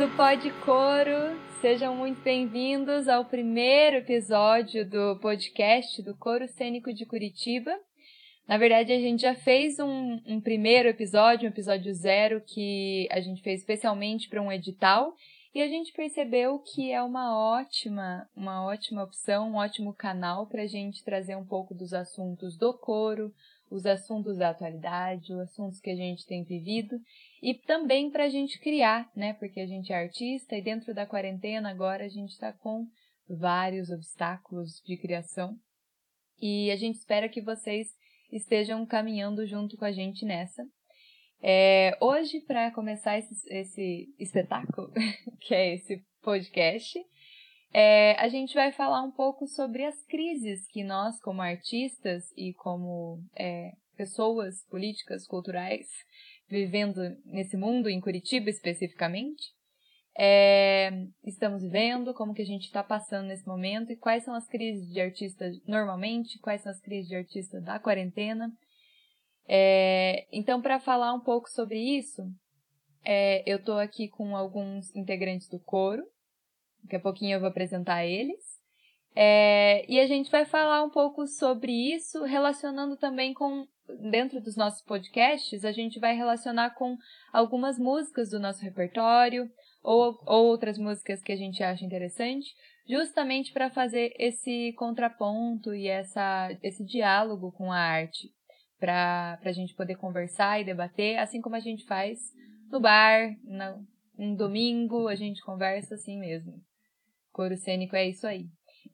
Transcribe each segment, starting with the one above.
do Pod Coro, sejam muito bem-vindos ao primeiro episódio do podcast do Coro Cênico de Curitiba. Na verdade, a gente já fez um, um primeiro episódio, um episódio zero, que a gente fez especialmente para um edital, e a gente percebeu que é uma ótima, uma ótima opção, um ótimo canal para a gente trazer um pouco dos assuntos do coro, os assuntos da atualidade, os assuntos que a gente tem vivido e também para a gente criar, né? Porque a gente é artista e dentro da quarentena agora a gente está com vários obstáculos de criação e a gente espera que vocês estejam caminhando junto com a gente nessa. É, hoje, para começar esse, esse espetáculo, que é esse podcast, é, a gente vai falar um pouco sobre as crises que nós, como artistas e como é, pessoas políticas, culturais, vivendo nesse mundo, em Curitiba especificamente, é, estamos vivendo, como que a gente está passando nesse momento e quais são as crises de artista normalmente, quais são as crises de artista da quarentena. É, então, para falar um pouco sobre isso, é, eu estou aqui com alguns integrantes do coro, Daqui a pouquinho eu vou apresentar eles. É, e a gente vai falar um pouco sobre isso, relacionando também com, dentro dos nossos podcasts, a gente vai relacionar com algumas músicas do nosso repertório, ou, ou outras músicas que a gente acha interessante, justamente para fazer esse contraponto e essa, esse diálogo com a arte, para a gente poder conversar e debater, assim como a gente faz no bar, no, um domingo, a gente conversa assim mesmo. Coro cênico é isso aí.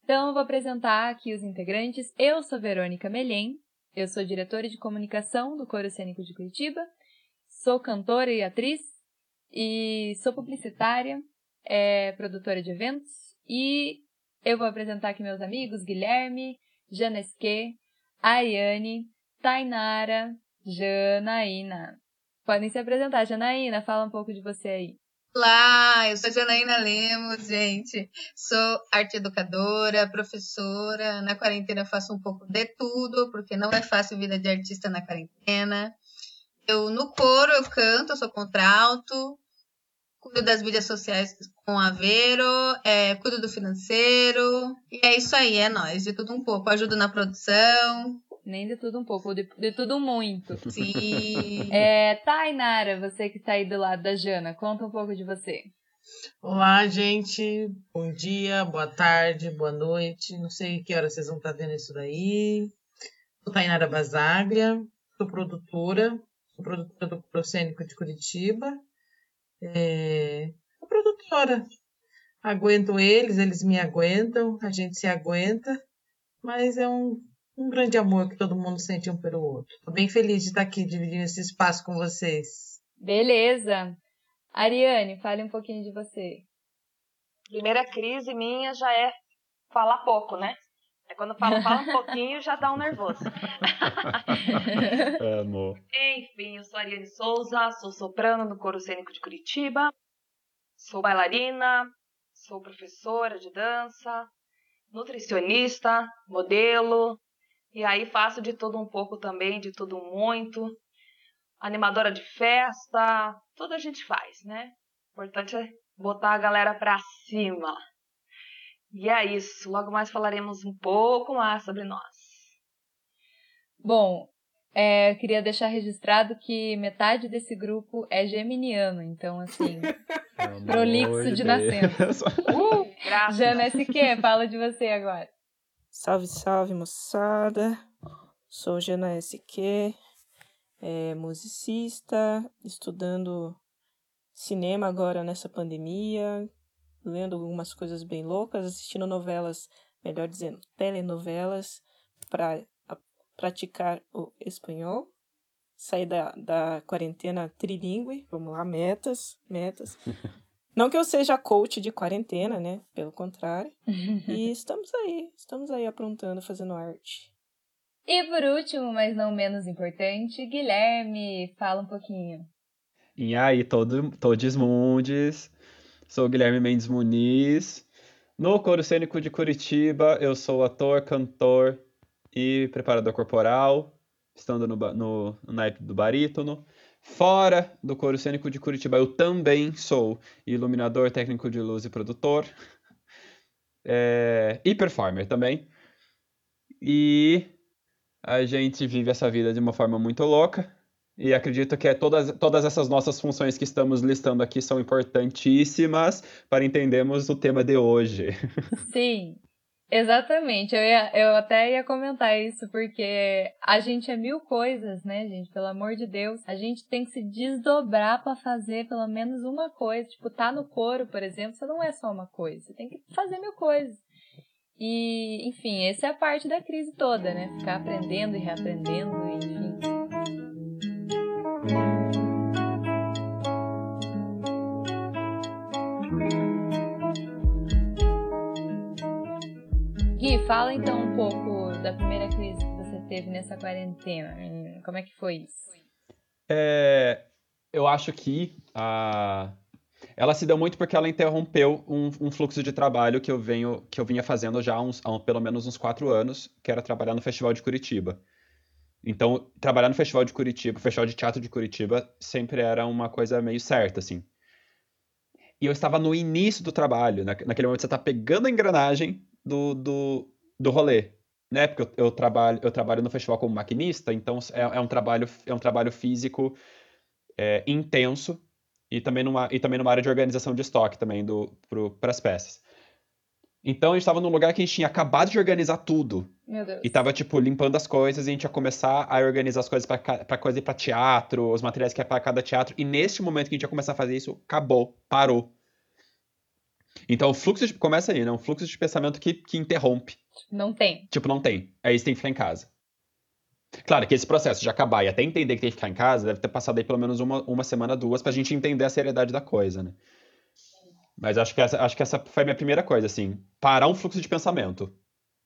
Então, eu vou apresentar aqui os integrantes. Eu sou Verônica Melhem, eu sou diretora de comunicação do Coro Cênico de Curitiba, sou cantora e atriz, e sou publicitária, é, produtora de eventos, e eu vou apresentar aqui meus amigos Guilherme, Janesque, Ariane, Tainara, Janaína. Podem se apresentar. Janaína, fala um pouco de você aí. Olá, eu sou Janaína Lemos, gente. Sou arte educadora, professora. Na quarentena faço um pouco de tudo, porque não é fácil vida de artista na quarentena. Eu no coro eu canto, eu sou contralto, cuido das mídias sociais com a Vero, é, cuido do financeiro. E é isso aí, é nós, de tudo um pouco. Ajudo na produção, nem de tudo um pouco, de, de tudo muito. Sim. É, Tainara, você que está aí do lado da Jana, conta um pouco de você. Olá, gente. Bom dia, boa tarde, boa noite. Não sei que hora vocês vão estar vendo isso daí. Sou Tainara Basaglia, sou produtora, sou produtora do Procênico de Curitiba. É, sou produtora. Aguento eles, eles me aguentam, a gente se aguenta, mas é um um grande amor que todo mundo sente um pelo outro. Estou bem feliz de estar aqui dividindo esse espaço com vocês. Beleza. Ariane, fale um pouquinho de você. Primeira crise minha já é falar pouco, né? É quando eu falo, fala um pouquinho, já dá um nervoso. é, amor. Enfim, eu sou Ariane Souza, sou soprano no Coro Cênico de Curitiba, sou bailarina, sou professora de dança, nutricionista, modelo, e aí faço de tudo um pouco também, de tudo muito. Animadora de festa, tudo a gente faz, né? O importante é botar a galera pra cima. E é isso. Logo mais falaremos um pouco mais sobre nós. Bom, é, eu queria deixar registrado que metade desse grupo é geminiano, então assim, prolixo de, de nascença. Uh, graças. Jana SQ, fala de você agora. Salve, salve, moçada. Sou Jana SQ, é, musicista, estudando cinema agora nessa pandemia, lendo algumas coisas bem loucas, assistindo novelas, melhor dizendo, telenovelas, para praticar o espanhol. Sair da, da quarentena trilingue, vamos lá, metas, metas. Não que eu seja coach de quarentena, né? Pelo contrário. e estamos aí, estamos aí aprontando, fazendo arte. E por último, mas não menos importante, Guilherme, fala um pouquinho. E aí, todo, todos mundes. Sou Guilherme Mendes Muniz. No Coro Cênico de Curitiba, eu sou ator, cantor e preparador corporal, estando no, no, no naipe do barítono. Fora do coro cênico de Curitiba, eu também sou iluminador, técnico de luz e produtor. É, e performer também. E a gente vive essa vida de uma forma muito louca. E acredito que é todas, todas essas nossas funções que estamos listando aqui são importantíssimas para entendermos o tema de hoje. Sim, exatamente. Eu, ia, eu até ia comentar isso, porque a gente é mil coisas, né, gente? Pelo amor de Deus. A gente tem que se desdobrar para fazer pelo menos uma coisa. Tipo, tá no coro, por exemplo, você não é só uma coisa. Você tem que fazer mil coisas. E, enfim, essa é a parte da crise toda, né? Ficar aprendendo e reaprendendo, enfim. Gui, fala então um pouco da primeira crise que você teve nessa quarentena. Como é que foi isso? É, eu acho que a ela se deu muito porque ela interrompeu um, um, fluxo de trabalho que eu venho que eu vinha fazendo já há, uns, há pelo menos uns quatro anos, que era trabalhar no Festival de Curitiba. Então, trabalhar no Festival de Curitiba, Festival de Teatro de Curitiba, sempre era uma coisa meio certa, assim. E eu estava no início do trabalho, na, naquele momento você está pegando a engrenagem do, do, do rolê, né? Porque eu, eu, trabalho, eu trabalho no festival como maquinista, então é, é um, trabalho, é um trabalho físico é, intenso, e também numa, e também numa área de organização de estoque também para as peças. Então a gente estava num lugar que a gente tinha acabado de organizar tudo. Meu Deus. E tava, tipo, limpando as coisas e a gente ia começar a organizar as coisas para coisa ir pra teatro, os materiais que é para cada teatro. E neste momento que a gente ia começar a fazer isso, acabou, parou. Então o fluxo de, começa aí, né? Um fluxo de pensamento que, que interrompe. Não tem. Tipo, não tem. Aí você tem que ficar em casa. Claro que esse processo de acabar e até entender que tem que ficar em casa deve ter passado aí pelo menos uma, uma semana, duas, pra gente entender a seriedade da coisa, né? Mas acho que, essa, acho que essa foi a minha primeira coisa, assim. Parar um fluxo de pensamento.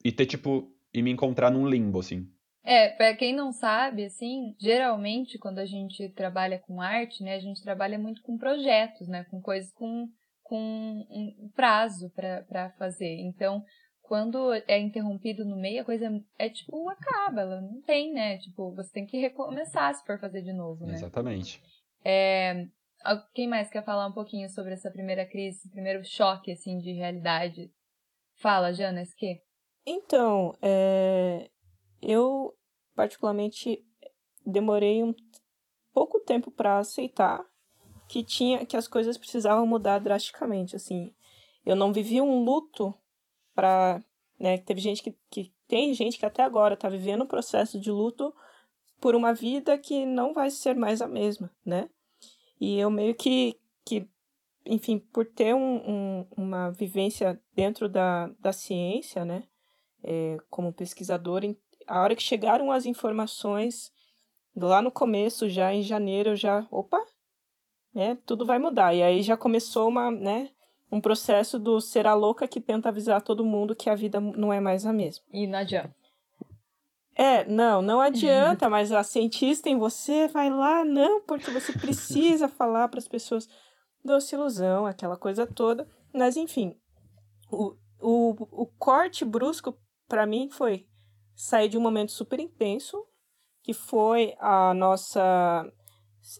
E ter, tipo, e me encontrar num limbo, assim. É, pra quem não sabe, assim, geralmente quando a gente trabalha com arte, né, a gente trabalha muito com projetos, né, com coisas com, com um prazo para fazer. Então, quando é interrompido no meio, a coisa é, é, tipo, acaba, ela não tem, né? Tipo, você tem que recomeçar se for fazer de novo, né? Exatamente. É, quem mais quer falar um pouquinho sobre essa primeira crise, esse primeiro choque, assim, de realidade? Fala, Jana, que? Então, é, eu particularmente demorei um pouco tempo para aceitar que tinha que as coisas precisavam mudar drasticamente, assim. Eu não vivi um luto para, né, teve gente que, que tem gente que até agora está vivendo um processo de luto por uma vida que não vai ser mais a mesma, né? E eu meio que, que enfim, por ter um, um, uma vivência dentro da, da ciência, né, é, como pesquisador, a hora que chegaram as informações, lá no começo, já em janeiro, eu já, opa, né, tudo vai mudar. E aí já começou uma, né, um processo do ser a louca que tenta avisar todo mundo que a vida não é mais a mesma. E não adianta. É, não, não adianta, mas a cientista em você vai lá, não, porque você precisa falar para as pessoas doce ilusão, aquela coisa toda. Mas, enfim, o, o, o corte brusco para mim foi sair de um momento super intenso, que foi a nossa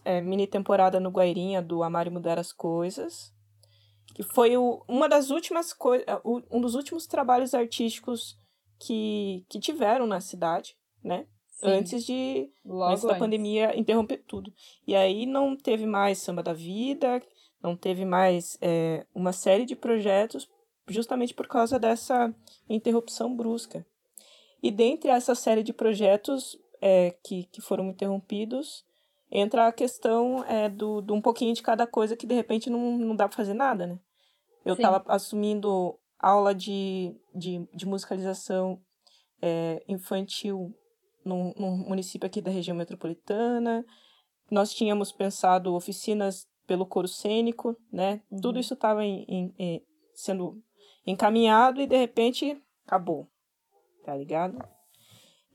é, mini temporada no Guairinha do Amar e Mudar as Coisas, que foi o, uma das últimas coisas, um dos últimos trabalhos artísticos que, que tiveram na cidade, né? Sim. Antes de Logo antes da pandemia interromper tudo. E aí não teve mais Samba da Vida, não teve mais é, uma série de projetos justamente por causa dessa interrupção brusca. E dentre essa série de projetos é, que, que foram interrompidos, entra a questão é, do, do um pouquinho de cada coisa que de repente não, não dá para fazer nada, né? Eu estava assumindo aula de, de, de musicalização é, infantil num, num município aqui da região metropolitana. Nós tínhamos pensado oficinas pelo coro cênico, né? Uhum. Tudo isso estava sendo encaminhado e de repente acabou, tá ligado?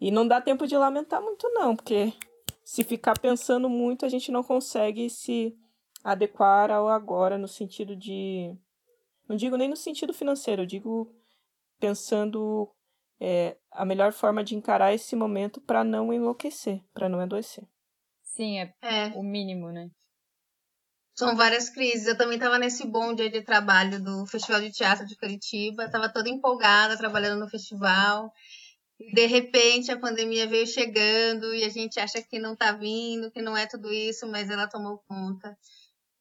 E não dá tempo de lamentar muito não, porque se ficar pensando muito, a gente não consegue se adequar ao agora no sentido de. Não digo nem no sentido financeiro, eu digo pensando é, a melhor forma de encarar esse momento para não enlouquecer, para não adoecer. Sim, é, É, o mínimo, né? são várias crises. Eu também estava nesse bonde aí de trabalho do Festival de Teatro de Curitiba. Estava toda empolgada, trabalhando no festival. De repente, a pandemia veio chegando e a gente acha que não está vindo, que não é tudo isso, mas ela tomou conta.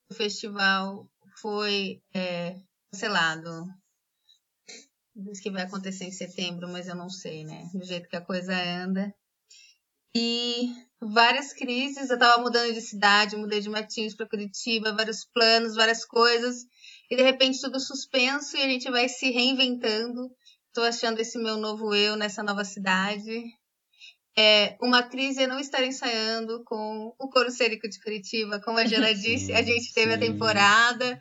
O festival foi é, cancelado. Diz que vai acontecer em setembro, mas eu não sei, né? Do jeito que a coisa anda. E várias crises, eu estava mudando de cidade, mudei de Matinhos para Curitiba, vários planos, várias coisas. E de repente tudo suspenso e a gente vai se reinventando. Estou achando esse meu novo eu nessa nova cidade. É uma crise é não estar ensaiando com o Coro Cênico de Curitiba, como a Jana disse, a gente teve a sim. temporada,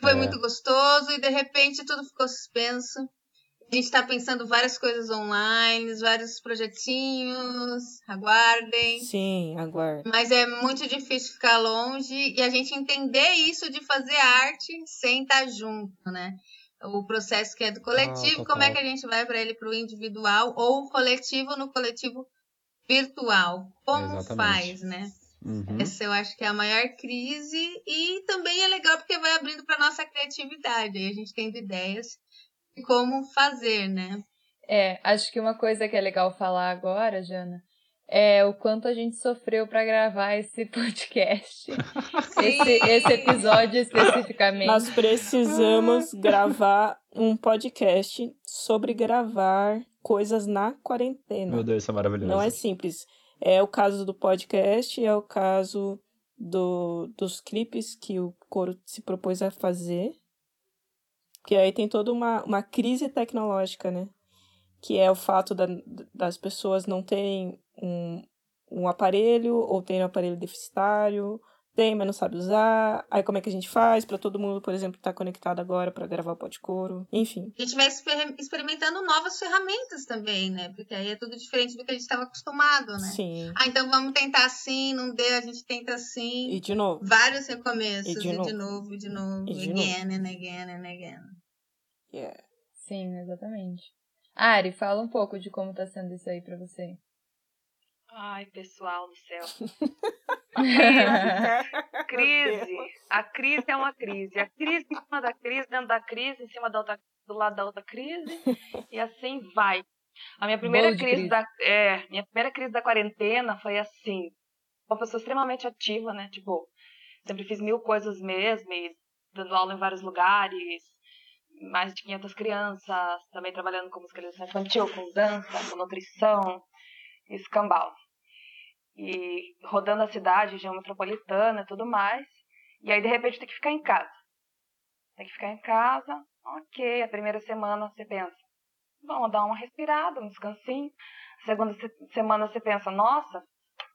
foi É. muito gostoso e de repente tudo ficou suspenso. A gente está pensando várias coisas online, vários projetinhos, aguardem. Sim, aguardo. Mas é muito difícil ficar longe e a gente entender isso de fazer arte sem estar junto, né? O processo que é do coletivo, Ah, como é total. que a gente vai para ele para o individual ou o coletivo no coletivo virtual? Como Exatamente. faz, né? Uhum. Essa eu acho que é a maior crise e também é legal porque vai abrindo para nossa criatividade. Aí a gente tendo ideias de como fazer, né? É, acho que uma coisa que é legal falar agora, Jana, é o quanto a gente sofreu pra gravar esse podcast. esse, esse episódio especificamente. Nós precisamos gravar um podcast sobre gravar coisas na quarentena. Meu Deus, isso é maravilhoso. Não é simples. É o caso do podcast, é o caso do, dos clipes que o Coro se propôs a fazer. Que aí tem toda uma, uma crise tecnológica, né? Que é o fato da, das pessoas não terem um, um aparelho ou terem um aparelho deficitário, tem, mas não sabe usar. Aí como é que a gente faz para todo mundo, por exemplo, estar conectado agora para gravar o podcast? Enfim. A gente vai exper- experimentando novas ferramentas também, né? Porque aí é tudo diferente do que a gente estava acostumado, né? Sim. Ah, então vamos tentar assim, não deu, a gente tenta assim. E de novo. Vários recomeços, E de e de novo. novo, e de novo, E de again and again and again. Yeah. Sim, exatamente. Ari, fala um pouco de como tá sendo isso aí pra você. Ai, pessoal do céu. Crise. A crise é uma crise. A crise em cima da crise, dentro da crise, em cima da outra, do lado da outra crise. E assim vai. A minha primeira crise, crise. da é, minha primeira crise da quarentena foi assim. Uma pessoa extremamente ativa, né? Tipo, sempre fiz mil coisas mesmo, e dando aula em vários lugares, mais de 500 crianças, também trabalhando com música educação infantil, com dança, com nutrição, escambau. E rodando a cidade, região metropolitana e tudo mais. E aí, de repente, tem que ficar em casa. Tem que ficar em casa, ok. A primeira semana você pensa, vamos dar uma respirada, um descansinho. A segunda se- semana você pensa, nossa,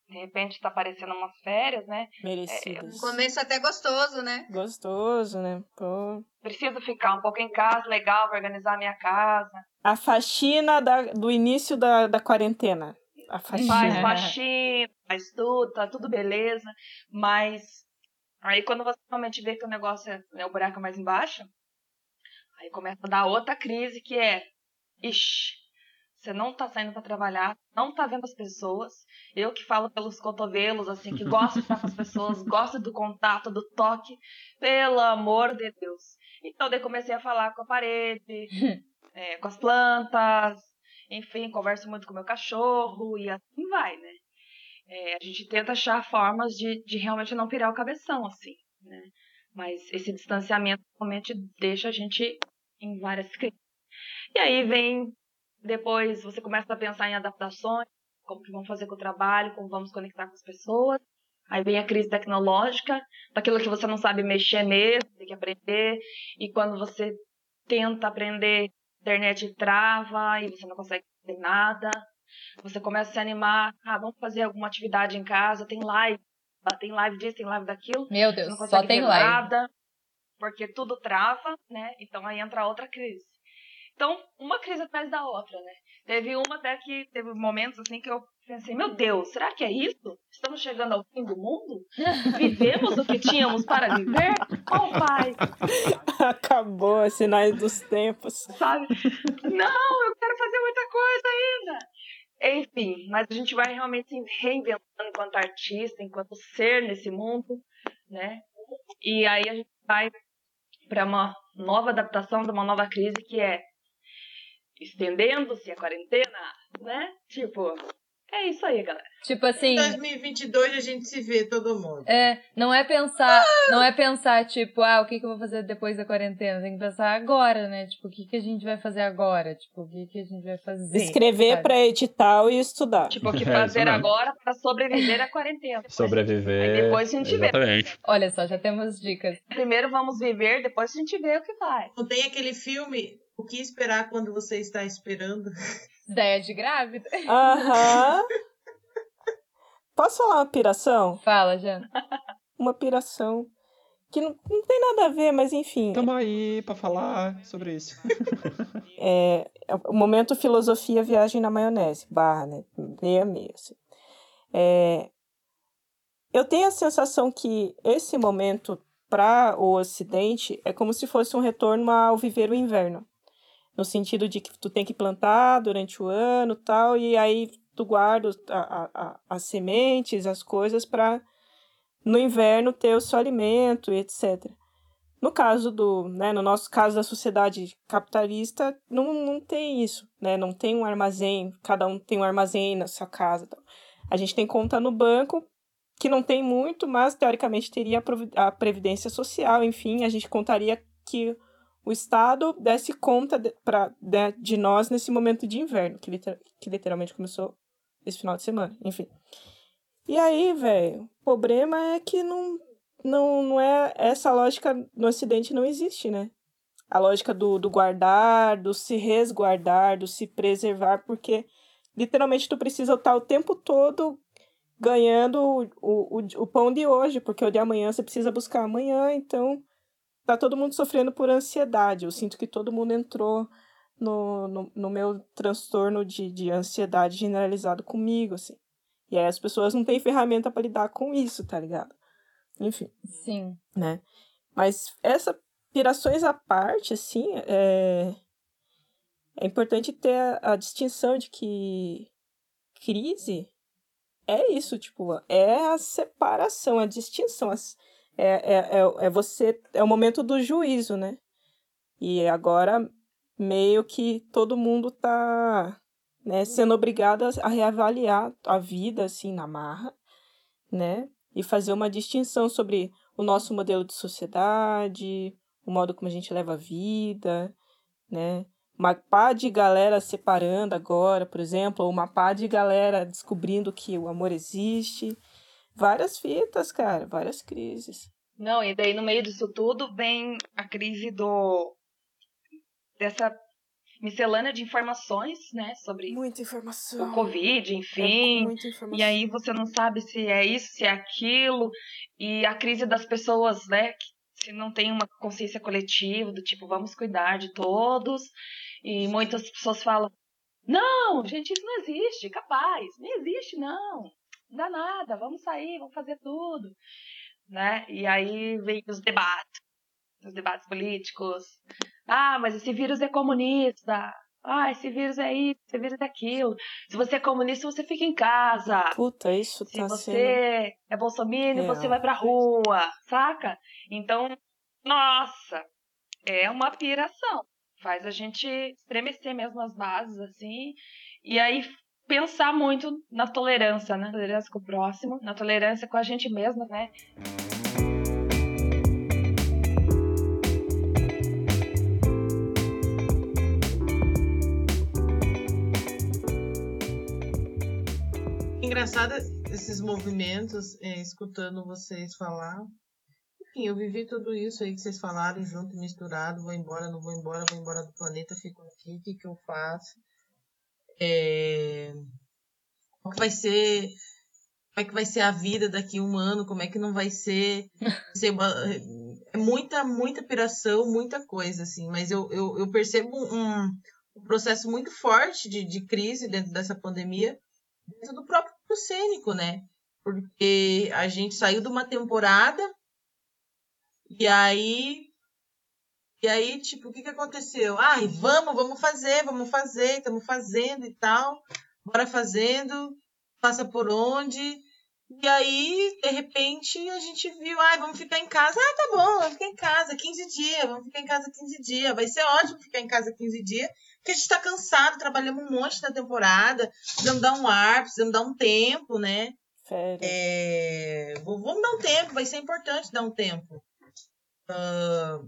de repente está aparecendo umas férias, né? Merecidas. No começo até gostoso, né? Gostoso, né? Pô. Preciso ficar um pouco em casa, legal, vou organizar a minha casa. A faxina da, do início da, da quarentena. A Faz faxina. faxina, faz tudo, tá tudo beleza. Mas aí quando você realmente vê que o negócio é né, o buraco é mais embaixo, aí começa a dar outra crise que é, ixi, você não tá saindo para trabalhar, não tá vendo as pessoas. Eu que falo pelos cotovelos, assim, que gosto de estar com as pessoas, gosto do contato, do toque, pelo amor de Deus. Então daí comecei a falar com a parede, é, com as plantas, enfim, converso muito com meu cachorro e assim vai, né? É, a gente tenta achar formas de, de realmente não pirar o cabeção, assim, né? Mas esse distanciamento realmente deixa a gente em várias crises. E aí vem, depois você começa a pensar em adaptações, como que vamos fazer com o trabalho, como vamos conectar com as pessoas. Aí vem a crise tecnológica, daquilo que você não sabe mexer mesmo, tem que aprender. E quando você tenta aprender, internet trava e você não consegue fazer nada. Você começa a se animar, ah, vamos fazer alguma atividade em casa, tem live, tem live disso, tem live daquilo. Meu Deus, não só tem live. nada, porque tudo trava, né? Então aí entra outra crise. Então, uma crise atrás da outra, né? Teve uma até que teve momentos assim que eu pensei, meu Deus, será que é isso? Estamos chegando ao fim do mundo? Vivemos o que tínhamos para viver? Oh, pai, Acabou, sinais dos tempos. sabe? Não, eu quero fazer muita coisa ainda. Enfim, mas a gente vai realmente se reinventando enquanto artista, enquanto ser nesse mundo, né? E aí a gente vai para uma nova adaptação de uma nova crise que é estendendo-se a quarentena, né? Tipo, é isso aí, galera. Tipo assim. Em 2022 a gente se vê todo mundo. É, não é pensar, não é pensar, tipo, ah, o que, que eu vou fazer depois da quarentena? Tem que pensar agora, né? Tipo, o que, que a gente vai fazer agora? Tipo, o que, que a gente vai fazer? Escrever para edital e estudar. Tipo, o que fazer é agora para sobreviver à quarentena. Depois, sobreviver. Aí depois a gente exatamente. vê. Olha só, já temos dicas. Primeiro vamos viver, depois a gente vê o que vai. Não tem aquele filme O que esperar quando você está esperando? Ideia de grávida? Aham. Posso falar uma piração? Fala, Jana. Uma piração que não, não tem nada a ver, mas enfim. Tamo aí pra falar sobre isso. é, é o momento filosofia viagem na maionese, barra, né? Meia meia. Assim. É, eu tenho a sensação que esse momento para o Ocidente é como se fosse um retorno ao viver o inverno. No sentido de que tu tem que plantar durante o ano tal, e aí tu guarda a, a, as sementes, as coisas para no inverno ter o seu alimento e etc. No caso do, né, no nosso caso da sociedade capitalista, não, não tem isso, né? Não tem um armazém, cada um tem um armazém na sua casa. Tal. A gente tem conta no banco, que não tem muito, mas teoricamente teria a previdência social, enfim, a gente contaria que o Estado desse conta de, pra, de, de nós nesse momento de inverno, que, liter, que literalmente começou esse final de semana, enfim. E aí, velho, o problema é que não, não, não é. Essa lógica no Ocidente não existe, né? A lógica do, do guardar, do se resguardar, do se preservar, porque literalmente tu precisa estar o tempo todo ganhando o, o, o pão de hoje, porque o de amanhã você precisa buscar amanhã, então tá todo mundo sofrendo por ansiedade. Eu sinto que todo mundo entrou no, no, no meu transtorno de, de ansiedade generalizado comigo, assim. E aí as pessoas não têm ferramenta para lidar com isso, tá ligado? Enfim. Sim. Né? Mas essa pirações à parte, assim, é, é importante ter a, a distinção de que crise é isso, tipo, é a separação, a distinção. É, é, é, é você, é o momento do juízo, né? E agora meio que todo mundo tá né, sendo obrigado a reavaliar a vida assim na marra, né? E fazer uma distinção sobre o nosso modelo de sociedade, o modo como a gente leva a vida, né? Uma pá de galera separando agora, por exemplo, ou uma pá de galera descobrindo que o amor existe. Várias fitas, cara, várias crises. Não, e daí no meio disso tudo vem a crise do dessa miscelânea de informações, né, sobre muita informação. o Covid, enfim. É muita informação. E aí você não sabe se é isso, se é aquilo, e a crise das pessoas, né, que se não tem uma consciência coletiva do tipo vamos cuidar de todos, e muitas pessoas falam não, gente, isso não existe, capaz, não existe não dá nada, vamos sair, vamos fazer tudo, né? E aí vem os debates, os debates políticos. Ah, mas esse vírus é comunista. Ah, esse vírus é isso, esse vírus é aquilo. Se você é comunista, você fica em casa. Puta, isso Se tá você sendo... é bolsominion, É. você vai pra rua, saca? Então, nossa, é uma piração. Faz a gente estremecer mesmo as bases, assim. E aí pensar muito na tolerância, né? Tolerância com o próximo, na tolerância com a gente mesma, né? Engraçado esses movimentos, é, escutando vocês falar. Enfim, eu vivi tudo isso aí que vocês falaram, junto, misturado, vou embora, não vou embora, vou embora do planeta, fico aqui, o que, que eu faço? É... Qual que vai ser como é que vai ser a vida daqui a um ano, como é que não vai ser. Vai ser uma- é muita, muita piração, muita coisa, assim. Mas eu, eu, eu percebo um, um processo muito forte de, de crise dentro dessa pandemia, dentro do próprio cênico, né? Porque a gente saiu de uma temporada e aí. E aí, tipo, o que, que aconteceu? Ai, vamos, vamos fazer, vamos fazer, estamos fazendo e tal. bora fazendo, passa por onde. E aí, de repente, a gente viu, ai, vamos ficar em casa. Ah, tá bom, vamos ficar em casa 15 dias, vamos ficar em casa 15 dias. Vai ser ótimo ficar em casa 15 dias, porque a gente tá cansado, trabalhamos um monte na temporada, precisamos dar um ar, precisamos dar um tempo, né? Férias. É, vamos dar um tempo, vai ser importante dar um tempo. Ah,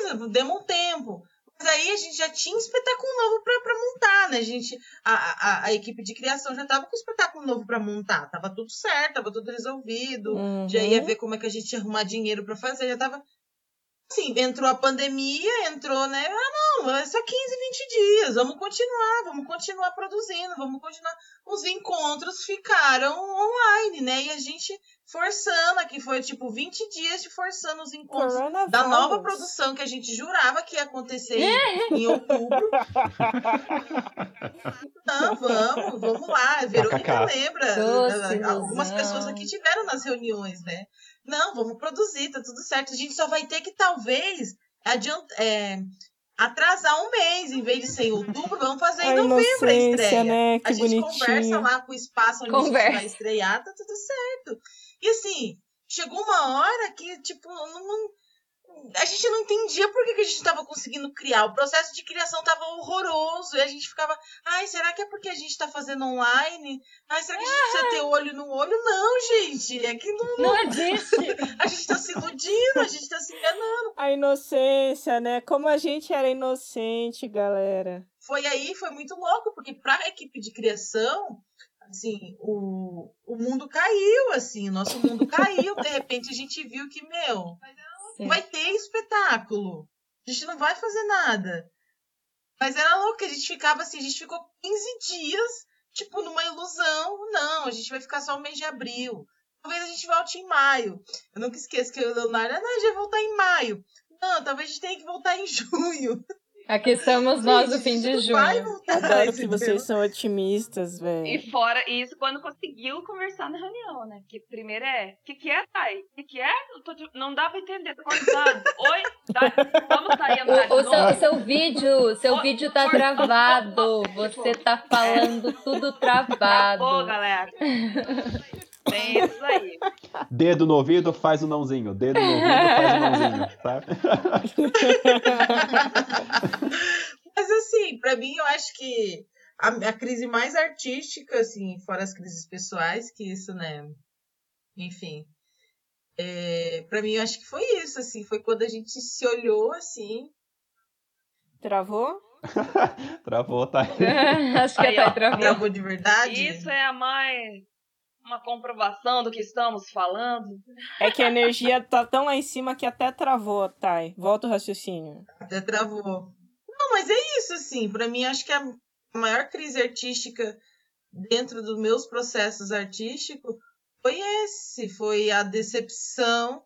beleza, demos um tempo. Mas aí a gente já tinha espetáculo novo para montar, né? A, gente, a, a, a equipe de criação já estava com espetáculo novo para montar. Tava tudo certo, tava tudo resolvido. Já ia Uhum. ver como é que a gente ia arrumar dinheiro para fazer. Já tava. Assim, entrou a pandemia, entrou, né? Ah, não, é só 15, 20 dias. Vamos continuar, vamos continuar produzindo, vamos continuar. Os encontros ficaram online, né? E a gente forçando aqui, foi tipo 20 dias de forçando os encontros da nova produção que a gente jurava que ia acontecer em, em outubro. Não, vamos, vamos lá. Verônica lembra. Doce Algumas ilusão. pessoas aqui tiveram nas reuniões, né? Não, vamos produzir, tá tudo certo. A gente só vai ter que, talvez, adiant- é, atrasar um mês. Em vez de ser em outubro, vamos fazer em A novembro a estreia. né? Que a gente bonitinho. conversa lá com o espaço onde a Conversa. gente vai estrear, tá tudo certo. E assim, chegou uma hora que, tipo, não- não- a gente não entendia por que, que a gente estava conseguindo criar. O processo de criação estava horroroso. E a gente ficava, ai, será que é porque a gente está fazendo online? Ai, será que a gente precisa ter olho no olho? Não, gente. É que não, Não existe. a gente está se iludindo, a gente está se enganando. A inocência, né? Como a gente era inocente, galera. Foi aí, foi muito louco, porque para a equipe de criação, assim, o, o mundo caiu, assim, o nosso mundo caiu. De repente a gente viu que, meu, Vai ter espetáculo. A gente não vai fazer nada. Mas era louco, a gente ficava assim, a gente ficou 15 dias, tipo, numa ilusão. Não, a gente vai ficar só o mês de abril. Talvez a gente volte em maio. Eu nunca esqueço que o Leonardo, ah, não, a gente vai voltar em maio. Não, talvez a gente tenha que voltar em junho. Aqui estamos nós no fim de junho. Adoro que vocês são otimistas, velho. E fora isso, quando conseguiu conversar na reunião, né? Que primeiro é, o que, que é, Thay? O que, que é? Eu tô de- Não dá pra entender, tô cortando. Oi? Vamos sair andar O, o seu, seu vídeo, seu vídeo tá ó, travado. Você tá falando tudo travado. galera. Tem isso aí. Dedo no ouvido, faz o nãozinho. Dedo no ouvido, faz o nãozinho, sabe? Mas assim, pra mim, eu acho que a, a crise mais artística, assim, fora as crises pessoais, que isso, né? Enfim. É, para mim, eu acho que foi isso, assim, foi quando a gente se olhou assim. Travou? Travou, tá? Acho que Aí, tá ó. travado. Travou de verdade. Isso é a mais uma comprovação do que estamos falando. É que a energia tá tão lá em cima que até travou, Thay. Volta o raciocínio. Até travou. Não, mas é isso, assim. Pra mim, acho que a maior crise artística dentro dos meus processos artísticos foi esse. Foi a decepção.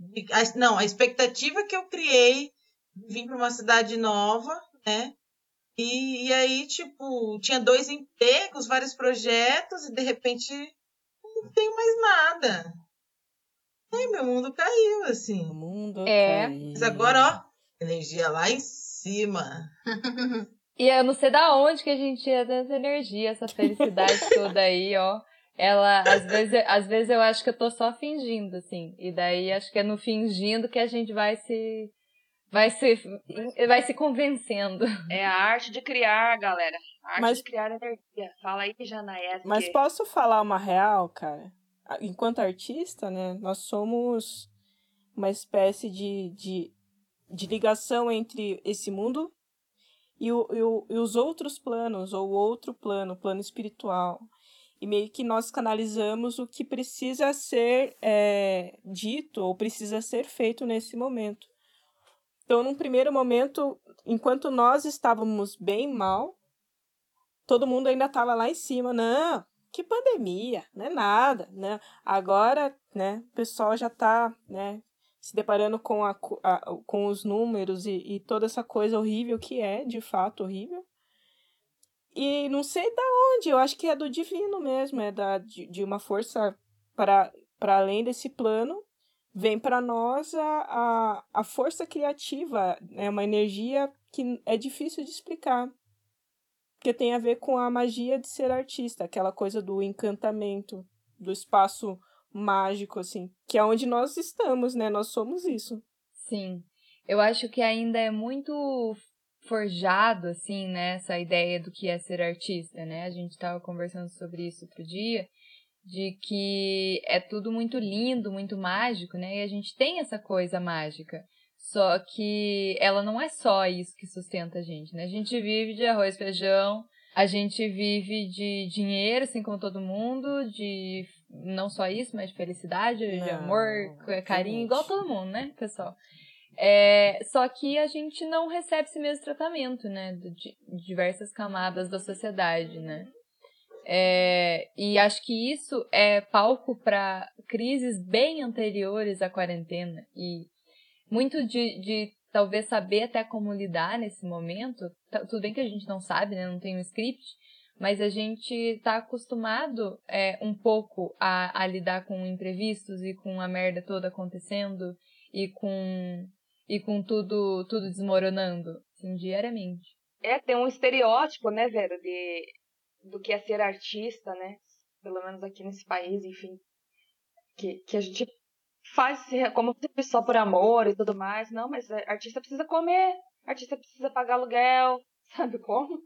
de- a- não, a expectativa que eu criei de vir para uma cidade nova, né? E, e aí, tipo, tinha dois empregos, vários projetos, e de repente não tenho mais nada. Aí, meu mundo caiu, O assim. mundo É. caiu. Mas agora, ó, energia lá em cima. E eu não sei da onde que a gente tira tanta energia, essa felicidade toda aí, ó. Ela, às vezes, às vezes eu acho que eu tô só fingindo, assim. E daí acho que é no fingindo que a gente vai se. Vai se. Vai se convencendo. É a arte de criar, galera. Arte Mas- de criar energia. Fala aí. Mas que- posso falar uma real, cara? Enquanto artista, né, nós somos uma espécie de, de, de ligação entre esse mundo e, o, e, o- e os outros planos, ou outro plano, o plano espiritual. E meio que nós canalizamos o que precisa ser é, dito ou precisa ser feito nesse momento. Então, num primeiro momento, enquanto nós estávamos bem mal, todo mundo ainda estava lá em cima. Não, que pandemia, não é nada, né? Agora, né, o pessoal já está, né, se deparando com, a, a- com os números e, e toda essa coisa horrível que é, de fato, horrível. E não sei da onde, eu acho que é do divino mesmo, é da, de, de uma força para, além desse plano, vem para nós a, a, a força criativa, é uma energia que é difícil de explicar. Porque tem a ver com a magia de ser artista, aquela coisa do encantamento, do espaço mágico, assim, que é onde nós estamos, né? Nós somos isso. Sim. Eu acho que ainda é muito forjado, assim, né? Essa ideia do que é ser artista, né? A gente estava conversando sobre isso outro dia, de que é tudo muito lindo, muito mágico, né? E a gente tem essa coisa mágica. Só que ela não é só isso que sustenta a gente, né? A gente vive de arroz e feijão, a gente vive de dinheiro, assim como todo mundo, de não só isso, mas de felicidade, não, de amor, carinho, igual todo mundo, né, pessoal? É, só que a gente não recebe esse mesmo tratamento, né, de, de diversas camadas da sociedade, né? É, e acho que isso é palco para crises bem anteriores à quarentena e muito de, de talvez saber até como lidar nesse momento. Tudo bem que a gente não sabe, né? Não tem um script, mas a gente está acostumado é, um pouco a, a lidar com imprevistos e com a merda toda acontecendo e com e com tudo tudo desmoronando assim, diariamente. É, tem um estereótipo, né, Vera, de do que é ser artista, né? Pelo menos aqui nesse país, enfim. Que, que a gente faz como só por amor e tudo mais. Não, mas artista precisa comer, artista precisa pagar aluguel, sabe como?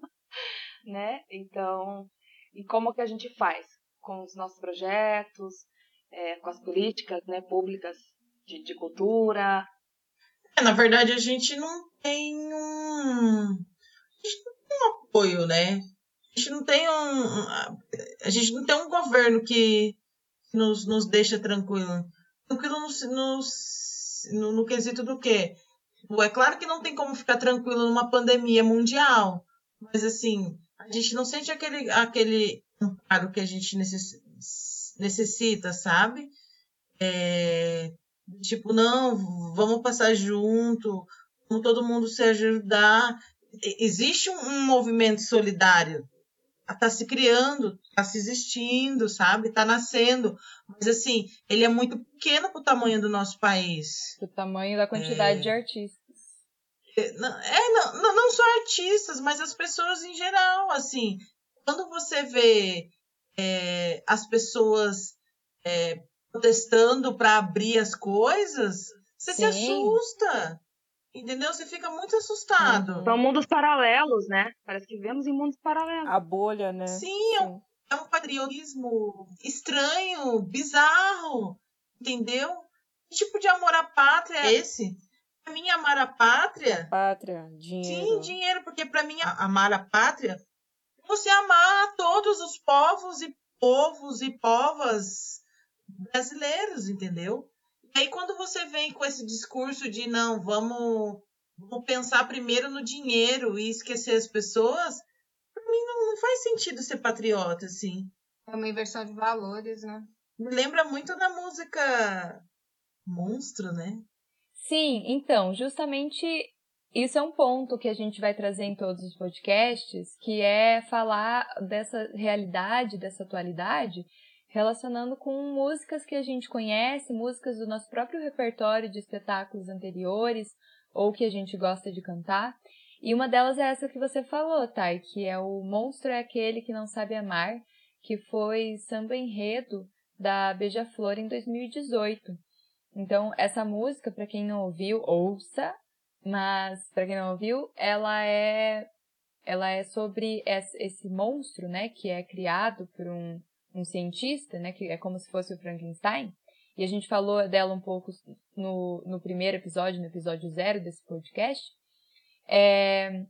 né? Então, e como que a gente faz com os nossos projetos, é, com as políticas né, públicas de, de cultura? É, na verdade, a gente não tem um. A gente não tem um apoio, né? A gente não tem um. A gente não tem um governo que nos, nos deixa tranquilo tranquilo no, no, quesito do quê? É claro que não tem como ficar tranquilo numa pandemia mundial, mas assim, a gente não sente aquele, aquele amparo que a gente necessita, sabe? É, tipo, não, vamos passar junto, vamos todo mundo se ajudar. Existe um, um movimento solidário tá se criando, tá se existindo, sabe? Tá nascendo. Mas assim, ele é muito pequeno pro tamanho do nosso país. O tamanho da quantidade é... de artistas. É, não, é, não, não, não só artistas, mas as pessoas em geral, assim. Quando você vê é, as pessoas é, protestando para abrir as coisas, você Sim. se assusta. Entendeu? Você fica muito assustado. São mundos paralelos, né? Parece que vivemos em mundos paralelos. A bolha, né? Sim, Sim. É, um, é um patriotismo estranho, bizarro. Entendeu? Que tipo de amor à pátria é esse? Pra mim, amar a pátria. Pátria, dinheiro. Sim, dinheiro, porque para mim, amar a pátria é você amar todos os povos e povos e povas brasileiros, entendeu? Aí quando você vem com esse discurso de não, vamos, vamos pensar primeiro no dinheiro e esquecer as pessoas, para mim não, não, faz sentido ser patriota, assim. É uma inversão de valores, né? Me lembra muito da música Monstro, né? Sim, então, justamente isso é um ponto que a gente vai trazer em todos os podcasts, que é falar dessa realidade, dessa atualidade, relacionando com músicas que a gente conhece, músicas do nosso próprio repertório de espetáculos anteriores ou que a gente gosta de cantar. E uma delas é essa que você falou, Thay, que é o Monstro é aquele que não sabe amar, que foi samba enredo da Beija-Flor em 2018. Então, essa música, para quem não ouviu, ouça, mas para quem não ouviu, ela é ela é sobre esse monstro, né, que é criado por um um cientista, né, que é como se fosse o Frankenstein, e a gente falou dela um pouco no, no primeiro episódio, no episódio zero desse podcast, é,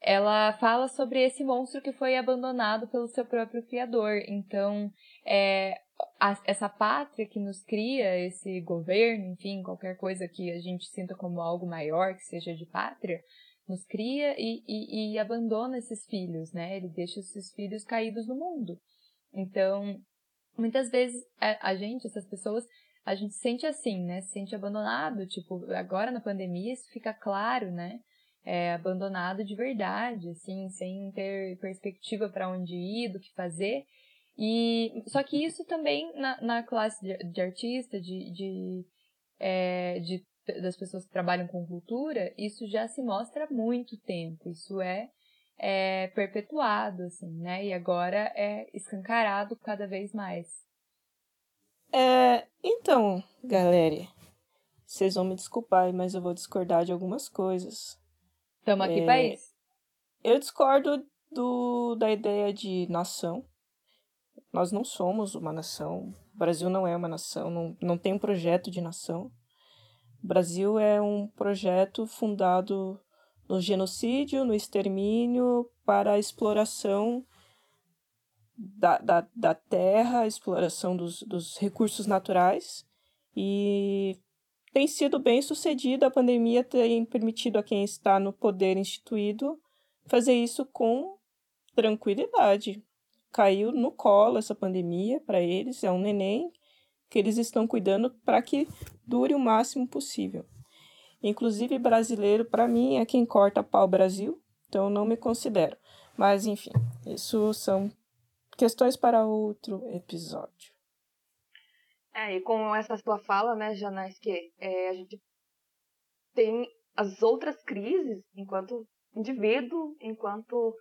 ela fala sobre esse monstro que foi abandonado pelo seu próprio criador. Então, é, a, essa pátria que nos cria, esse governo, enfim, qualquer coisa que a gente sinta como algo maior, que seja de pátria, nos cria e, e, e abandona esses filhos, né? Ele deixa esses filhos caídos no mundo. Então, muitas vezes a, gente, essas pessoas, a gente se sente assim, né? Se sente abandonado. Tipo, agora na pandemia isso fica claro, né? É, abandonado de verdade, assim, sem ter perspectiva para onde ir, do que fazer. E só que isso também na, na classe de, de artista, de, de, é, de, das pessoas que trabalham com cultura, isso já se mostra há muito tempo. Isso é é perpetuado, assim, né? E agora é escancarado cada vez mais. É, então, galera, vocês vão me desculpar, mas eu vou discordar de algumas coisas. Estamos aqui é, para isso. Eu discordo do, da ideia de nação. Nós não somos uma nação. O Brasil não é uma nação, não, não tem um projeto de nação. O Brasil é um projeto fundado no genocídio, no extermínio, para a exploração da, da, da terra, a exploração dos, dos recursos naturais. E tem sido bem sucedida. A pandemia tem permitido a quem está no poder instituído fazer isso com tranquilidade. Caiu no colo essa pandemia para eles, é um neném que eles estão cuidando para que dure o máximo possível. Inclusive, brasileiro, para mim, é quem corta pau Brasil, então não me considero. Mas, enfim, isso são questões para outro episódio. É, e com essa sua fala, né, Janais, que é, a gente tem as outras crises enquanto indivíduo, enquanto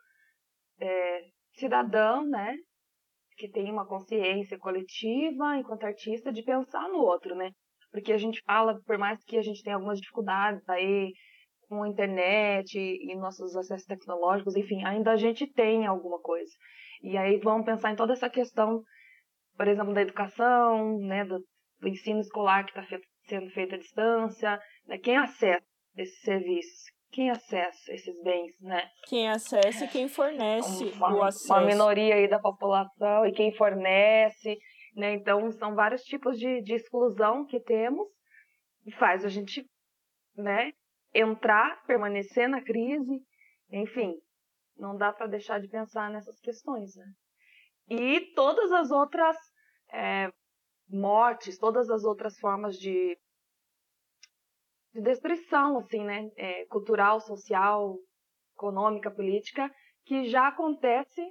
é, cidadão, né, que tem uma consciência coletiva, enquanto artista, de pensar no outro, né? Porque a gente fala, por mais que a gente tenha algumas dificuldades aí com a internet e nossos acessos tecnológicos, enfim, ainda a gente tem alguma coisa. E aí vamos pensar em toda essa questão por exemplo, da educação, né, do, do ensino escolar que está sendo feito à distância, né, quem acessa esses serviços, quem acessa esses bens, né? Quem acessa e quem fornece uma, o acesso. Uma minoria aí da população e quem fornece, né? Então, são vários tipos de, de exclusão que temos e faz a gente, né, entrar, permanecer na crise, enfim, não dá para deixar de pensar nessas questões, né? E todas as outras é, mortes, todas as outras formas de, de destruição, assim, né? É, cultural, social, econômica, política, que já acontece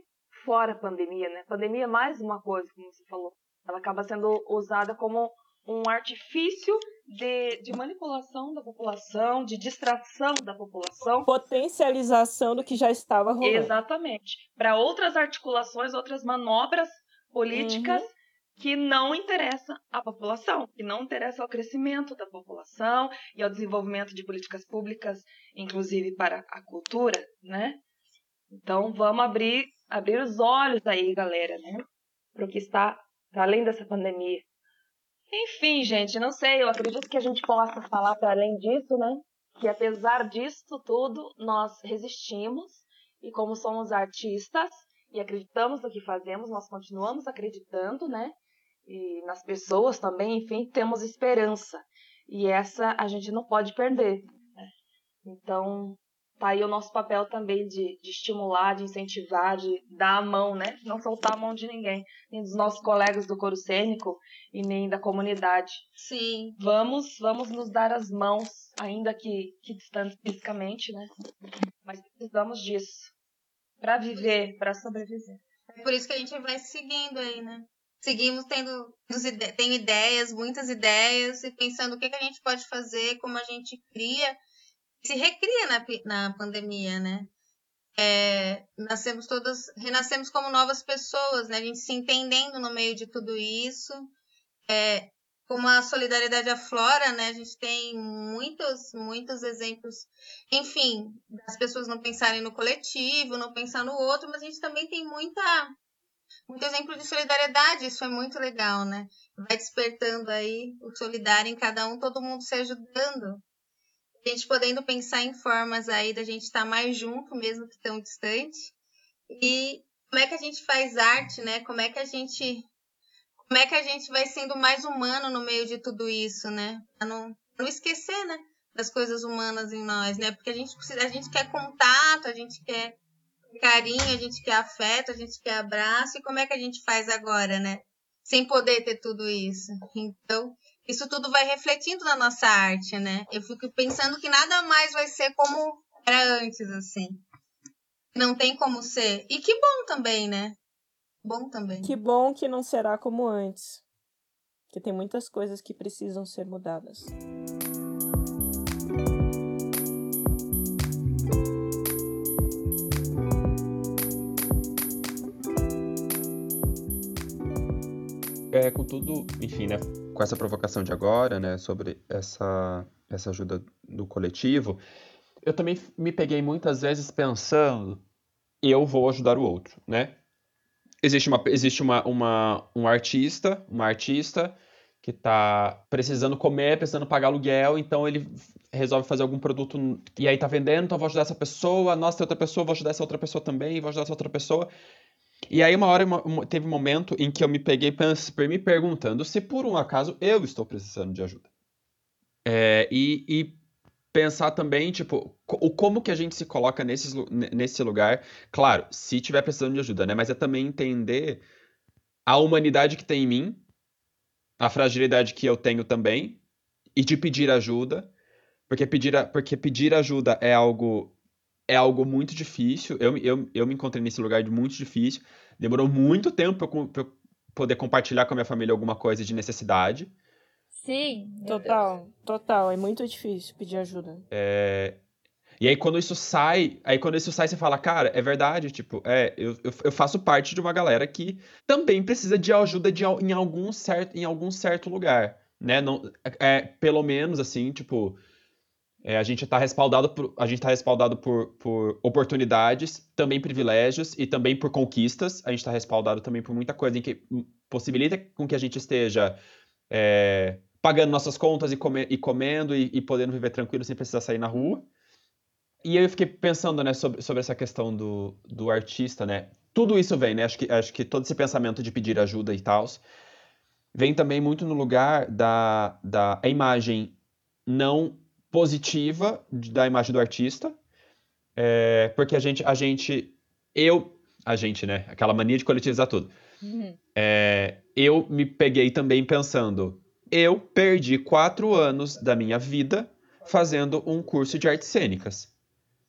fora a pandemia, né? Pandemia é mais uma coisa, como você falou. Ela acaba sendo usada como um artifício de, de manipulação da população, de distração da população. Potencialização do que já estava rolando. Exatamente. Para outras articulações, outras manobras políticas uhum. que não interessam à população, que não interessam ao crescimento da população e ao desenvolvimento de políticas públicas, inclusive para a cultura, né? Então vamos abrir, abrir os olhos aí, galera, né? Para o que está além dessa pandemia. Enfim, gente, não sei, eu acredito que a gente possa falar para além disso, né? Que apesar disso tudo, nós resistimos e como somos artistas e acreditamos no que fazemos, nós continuamos acreditando, né? E nas pessoas também, enfim, temos esperança. E essa a gente não pode perder. Então, tá aí o nosso papel também de, de, estimular, de incentivar, de dar a mão, né? Não soltar a mão de ninguém, nem dos nossos colegas do coro cênico e nem da comunidade. Sim. Vamos, vamos nos dar as mãos, ainda que, que distantes fisicamente, né? Mas precisamos disso para viver, para sobreviver. É por isso que a gente vai seguindo aí, né? Seguimos tendo, tendo ideias, muitas ideias, e pensando o que, que a gente pode fazer, como a gente cria se recria na, na pandemia, né? É, nascemos todas, renascemos como novas pessoas, né? A gente se entendendo no meio de tudo isso. É, como a solidariedade aflora, né? A gente tem muitos, muitos exemplos, enfim, das pessoas não pensarem no coletivo, não pensar no outro, mas a gente também tem muita, muito exemplo de solidariedade, isso é muito legal, né? Vai despertando aí o solidário em cada um, todo mundo se ajudando a gente podendo pensar em formas aí da gente estar mais junto, mesmo que tão distante. E como é que a gente faz arte, né? Como é que a gente como é que a gente vai sendo mais humano no meio de tudo isso, né? Pra não, não esquecer, né? Das coisas humanas em nós, né? Porque a gente precisa, a gente quer contato, a gente quer carinho, a gente quer afeto, a gente quer abraço. E como é que a gente faz agora, né? Sem poder ter tudo isso. Então, isso tudo vai refletindo na nossa arte, né? Eu fico pensando que nada mais vai ser como era antes, assim. Não tem como ser. E que bom também, né? Bom também. Que bom que não será como antes. Porque tem muitas coisas que precisam ser mudadas. É, contudo, enfim, né? Com essa provocação de agora, né, sobre essa, essa ajuda do coletivo, eu também me peguei muitas vezes pensando, eu vou ajudar o outro, né? Existe uma, existe uma, uma um artista, uma artista que está precisando comer, precisando pagar aluguel, então ele resolve fazer algum produto e aí tá vendendo, então vou ajudar essa pessoa, nossa, tem outra pessoa, vou ajudar essa outra pessoa também, vou ajudar essa outra pessoa. E aí uma hora teve um momento em que eu me peguei me perguntando se por um acaso eu estou precisando de ajuda. É, e, e, pensar também, tipo, o como que a gente se coloca nesse, lugar. Claro, se tiver precisando de ajuda, né? Mas é também entender a humanidade que tem em mim, a fragilidade que eu tenho também, e de pedir ajuda, porque pedir, porque pedir ajuda é algo é algo muito difícil. Eu, eu, eu me encontrei nesse lugar de muito difícil. Demorou muito tempo para eu poder compartilhar com a minha família alguma coisa de necessidade. Sim. Total, total. É muito difícil pedir ajuda. É... E aí quando isso sai, aí quando isso sai, você fala, cara, é verdade, tipo, é, eu, eu, eu faço parte de uma galera que também precisa de ajuda de, em, algum certo, em algum certo lugar, né? Não, é, pelo menos, assim, tipo, é, a gente está respaldado, por, a gente tá respaldado por, por oportunidades, também privilégios e também por conquistas. A gente está respaldado também por muita coisa em que possibilita com que a gente esteja é, pagando nossas contas e, come, e comendo e, e, podendo viver tranquilo sem precisar sair na rua. E eu fiquei pensando né, sobre, sobre essa questão do, do artista, né? Tudo isso vem, né? Acho que, acho que todo esse pensamento de pedir ajuda e tal vem também muito no lugar da, da imagem não positiva da imagem do artista, é, porque a gente, a gente, eu, a gente, né? Aquela mania de coletivizar tudo. Uhum. É, eu me peguei também pensando, eu perdi quatro anos da minha vida fazendo um curso de artes cênicas.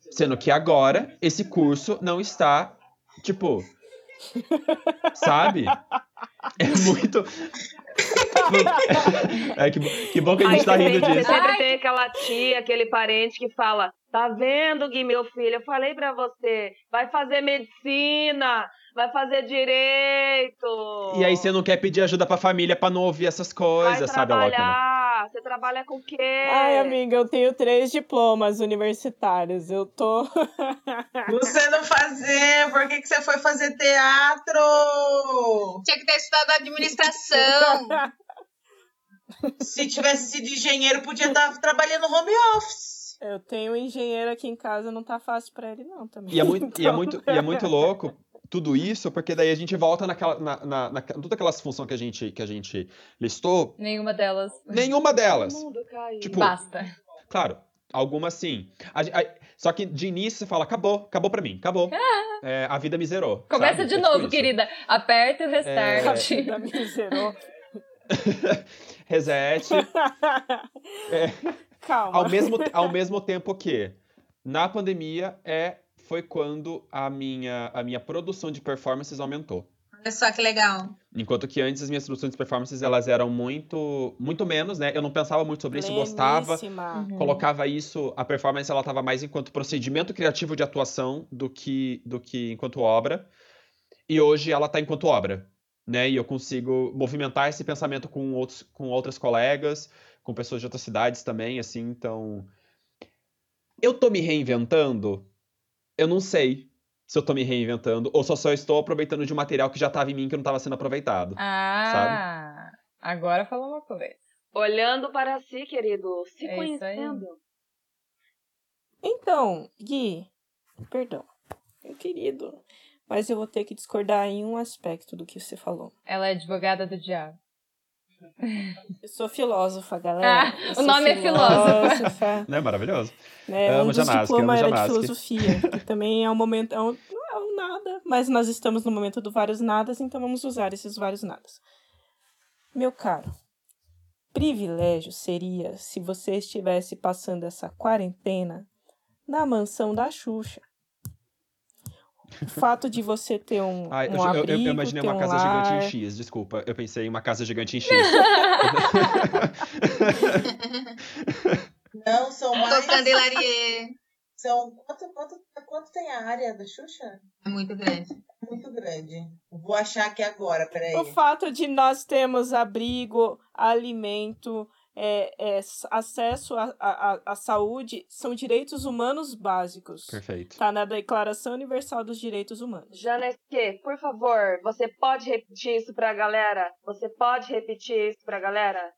Sendo que agora esse curso não está, tipo, sabe? É muito. é, que, que bom que a gente Ai, tá rindo disso. Você sempre tem aquela tia, aquele parente que fala: Tá vendo, Gui, meu filho? Eu falei pra você, vai fazer medicina, vai fazer direito. E aí você não quer pedir ajuda pra família pra não ouvir essas coisas, vai sabe, trabalhar. Você trabalha com o quê? Ai, amiga, eu tenho três diplomas universitários. Eu tô. você não fazer, por que, que você foi fazer teatro? Tinha que ter estudado administração. Se tivesse sido engenheiro, podia estar trabalhando home office. Eu tenho um engenheiro aqui em casa, não tá fácil para ele não também. E é muito, então... e é muito, e é muito louco tudo isso, porque daí a gente volta naquela, na, na, na todas aquelas funções que a gente, que a gente listou. Nenhuma delas. Nenhuma delas. Tipo, Basta. Claro, algumas sim. A, a, só que de início você fala, acabou, acabou pra mim, acabou. É, a vida me zerou. Começa sabe? de é tipo novo, isso. querida. Aperta o restart. É... A vida me zerou. Reset. é. Calma. Ao mesmo, ao mesmo tempo que na pandemia é foi quando a minha, a minha produção de performances aumentou. Olha só que legal. Enquanto que antes as minhas produções de performances elas eram muito muito menos, né? Eu não pensava muito sobre isso, gostava, uhum. colocava isso, a performance ela estava mais enquanto procedimento criativo de atuação do que do que enquanto obra. E hoje ela está enquanto obra, né? E eu consigo movimentar esse pensamento com outros com outras colegas, com pessoas de outras cidades também, assim, então. Eu tô me reinventando? Eu não sei se eu tô me reinventando ou só só estou aproveitando de um material que já estava em mim que não estava sendo aproveitado. Ah, sabe? agora falou uma coisa. Olhando para si, querido, se é conhecendo. Então, Gui, perdão, meu querido, mas eu vou ter que discordar em um aspecto do que você falou. Ela é advogada do diabo. Eu sou filósofa, galera. Ah, o nome é filósofa. Não é maravilhoso? É, amo um dos diplomas era de filosofia, que também é um momento, é um, não é um nada, mas nós estamos no momento do vários nadas, então vamos usar esses vários nadas. Meu caro, privilégio seria se você estivesse passando essa quarentena na mansão da Xuxa. O fato de você ter um, Ai, um eu, abrigo, eu, eu imaginei uma um casa lar... gigante em X, desculpa. Eu pensei em uma casa gigante em X. Não, são mais... Do Candelarier. São... Quanto, quanto, quanto tem a área da Xuxa? É muito grande. muito grande. Vou achar aqui agora, peraí. O fato de nós termos abrigo, alimento, é, é, acesso à saúde são direitos humanos básicos. Perfeito. Está na Declaração Universal dos Direitos Humanos. Janesque, por favor, você pode repetir isso para a galera? Você pode repetir isso para a galera?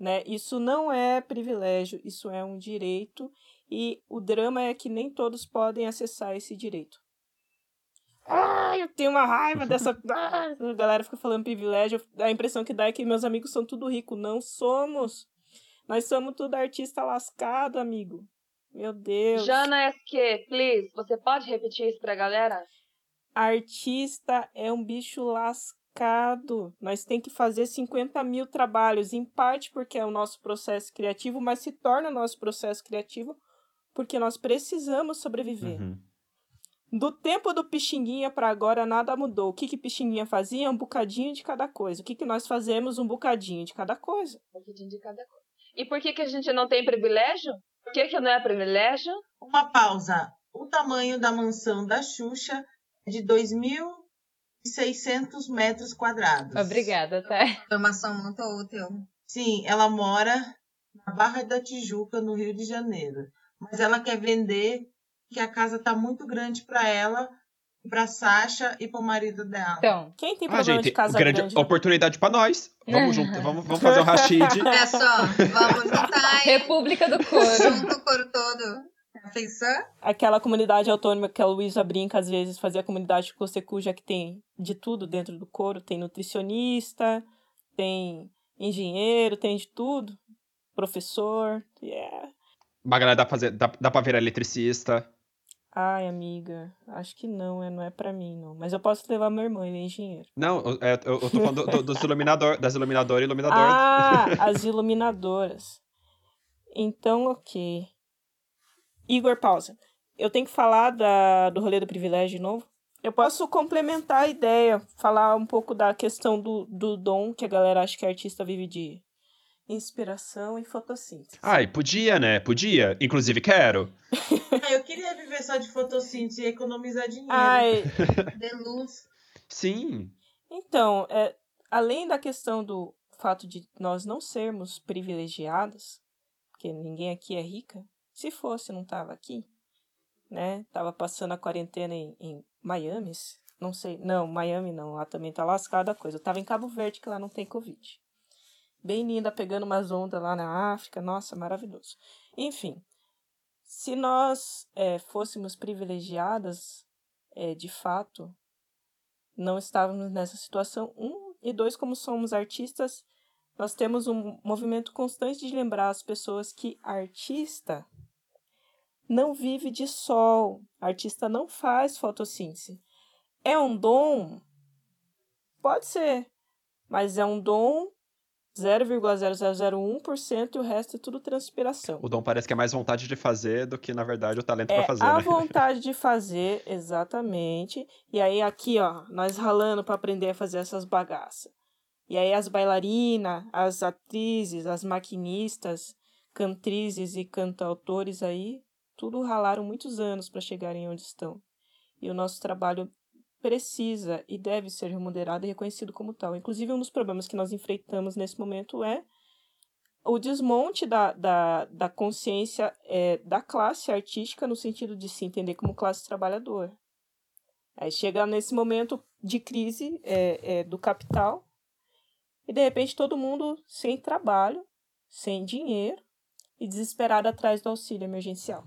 Né? Isso não é privilégio, isso é um direito e o drama é que nem todos podem acessar esse direito. Ah, eu tenho uma raiva dessa. Ah, a galera fica falando privilégio. A impressão que dá é que meus amigos são tudo rico. Não somos. Nós somos tudo artista lascado, amigo. Meu Deus. Jana SQ, please, você pode repetir isso pra galera? Artista é um bicho lascado. Nós tem que fazer 50 mil trabalhos, em parte porque é o nosso processo criativo, mas se torna o nosso processo criativo porque nós precisamos sobreviver. Uhum. Do tempo do Pixinguinha para agora nada mudou. O que que Pixinguinha fazia? Um bocadinho de cada coisa. O que que nós fazemos? Um bocadinho de cada coisa. Um bocadinho de cada coisa. E por que que a gente não tem privilégio? Por que que não é privilégio? Uma pausa. O tamanho da mansão da Xuxa é de 2.600 metros quadrados. Obrigada, tá? Informação muito útil. Sim, ela mora na Barra da Tijuca, no Rio de Janeiro. Mas ela quer vender que a casa tá muito grande para ela, para Sasha e para o marido dela. Então, quem tem problema ah, gente, de casa grande, grande? oportunidade para nós. Vamos junto, vamos, vamos fazer um Rashid. Olha só, vamos juntar? República do Coro. Junto o coro todo. Pensou? Aquela comunidade autônoma que a Luísa brinca, às vezes, fazia a comunidade Cosecuja, que tem de tudo dentro do coro. Tem nutricionista, tem engenheiro, tem de tudo. Professor, yeah. Magalhães dá pra, fazer, dá, dá pra virar eletricista. Ai, amiga, acho que não, é, não é pra mim, não. Mas eu posso levar meu irmão, ele é engenheiro. Não, é, eu, eu tô falando do, do, dos iluminador, das iluminadoras e iluminador. Ah, as iluminadoras. Então, ok. Igor, pausa. Eu tenho que falar da, do rolê do privilégio de novo? Eu posso complementar a ideia, falar um pouco da questão do, do dom que a galera acha que artista vive de inspiração e fotossíntese. Ai, podia, né? Podia. Inclusive, quero. Ah, eu queria viver só de fotossíntese e economizar dinheiro. Ai, De luz. Sim. então, é, além da questão do fato de nós não sermos privilegiadas, porque ninguém aqui é rica, se fosse, não tava aqui, né? Tava passando a quarentena em, em Miami, não sei, não, Miami não, lá também tá lascada a coisa. Eu tava em Cabo Verde, que lá não tem Covid. Bem linda, pegando umas ondas lá na África, nossa, maravilhoso. Enfim, se nós é, fôssemos privilegiadas, é, de fato, não estávamos nessa situação. Um, e dois, como somos artistas, nós temos um movimento constante de lembrar as pessoas que artista não vive de sol, artista não faz fotossíntese. É um dom? Pode ser, mas é um dom 0,0001% e o resto é tudo transpiração. O dom parece que é mais vontade de fazer do que, na verdade, o talento É pra fazer, a né? vontade de fazer, exatamente. E aí aqui, ó, nós ralando para aprender a fazer essas bagaças. E aí as bailarinas, as atrizes, as maquinistas, cantrizes e cantautores aí, tudo ralaram muitos anos para chegarem onde estão. E o nosso trabalho precisa e deve ser remunerado e reconhecido como tal. Inclusive, um dos problemas que nós enfrentamos nesse momento é o desmonte da, da, da consciência é, da classe artística no sentido de se entender como classe trabalhadora. Aí chega nesse momento de crise é, é, do capital e de repente todo mundo sem trabalho, sem dinheiro e desesperado atrás do auxílio emergencial.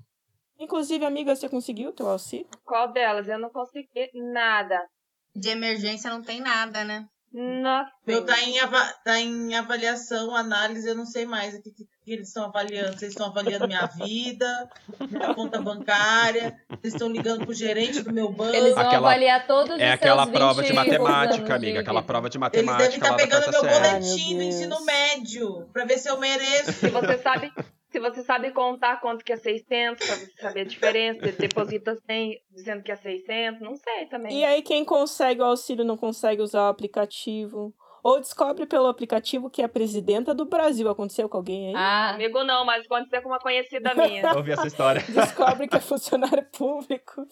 Inclusive, amiga, você conseguiu o teu auxílio? Qual delas? Eu não consegui nada. De emergência não tem nada, né? Nossa. Meu tá em, ava- tá em avaliação, análise, eu não sei mais o que, que- que eles estão avaliando. Vocês estão avaliando minha vida, minha conta bancária, vocês estão ligando pro gerente do meu banco. Eles vão Aquela- avaliar todos os É aquela seus prova de 20 anos matemática, de amiga. Aquela prova de Eles devem matemática estar da pegando meu boletim do ensino médio, pra ver se eu mereço. Se você sabe, se você sabe contar quanto que é 600, pra você saber a diferença, deposita 100 dizendo que é 600, não sei também. E aí, quem consegue o auxílio não consegue usar o aplicativo, Ou descobre pelo aplicativo que é a presidenta do Brasil. Aconteceu com alguém aí? Ah, Comigo não, mas aconteceu com uma conhecida minha. Ouvi essa história. Descobre que é funcionário público.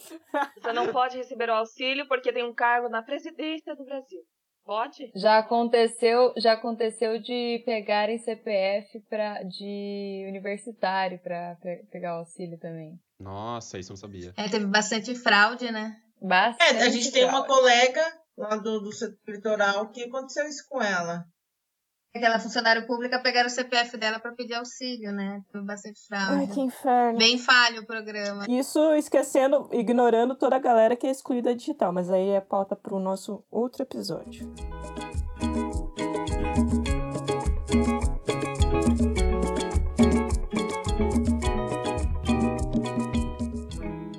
Você não pode receber o auxílio porque tem um cargo na presidência do Brasil. Pode? já aconteceu, já aconteceu de pegarem CPF pra, de universitário pra pe- pegar o auxílio também. Nossa, isso eu não sabia. É, teve bastante fraude, né? Bastante. É, a gente tem uma fraude. colega lá do, do setor litoral que aconteceu isso com ela. Aquela funcionária pública pegaram o CPF dela para pedir auxílio, né? Teve bastante fraude. Ai, que inferno. Bem falho o programa. Isso esquecendo, ignorando toda a galera que é excluída digital, mas aí é pauta para o nosso outro episódio.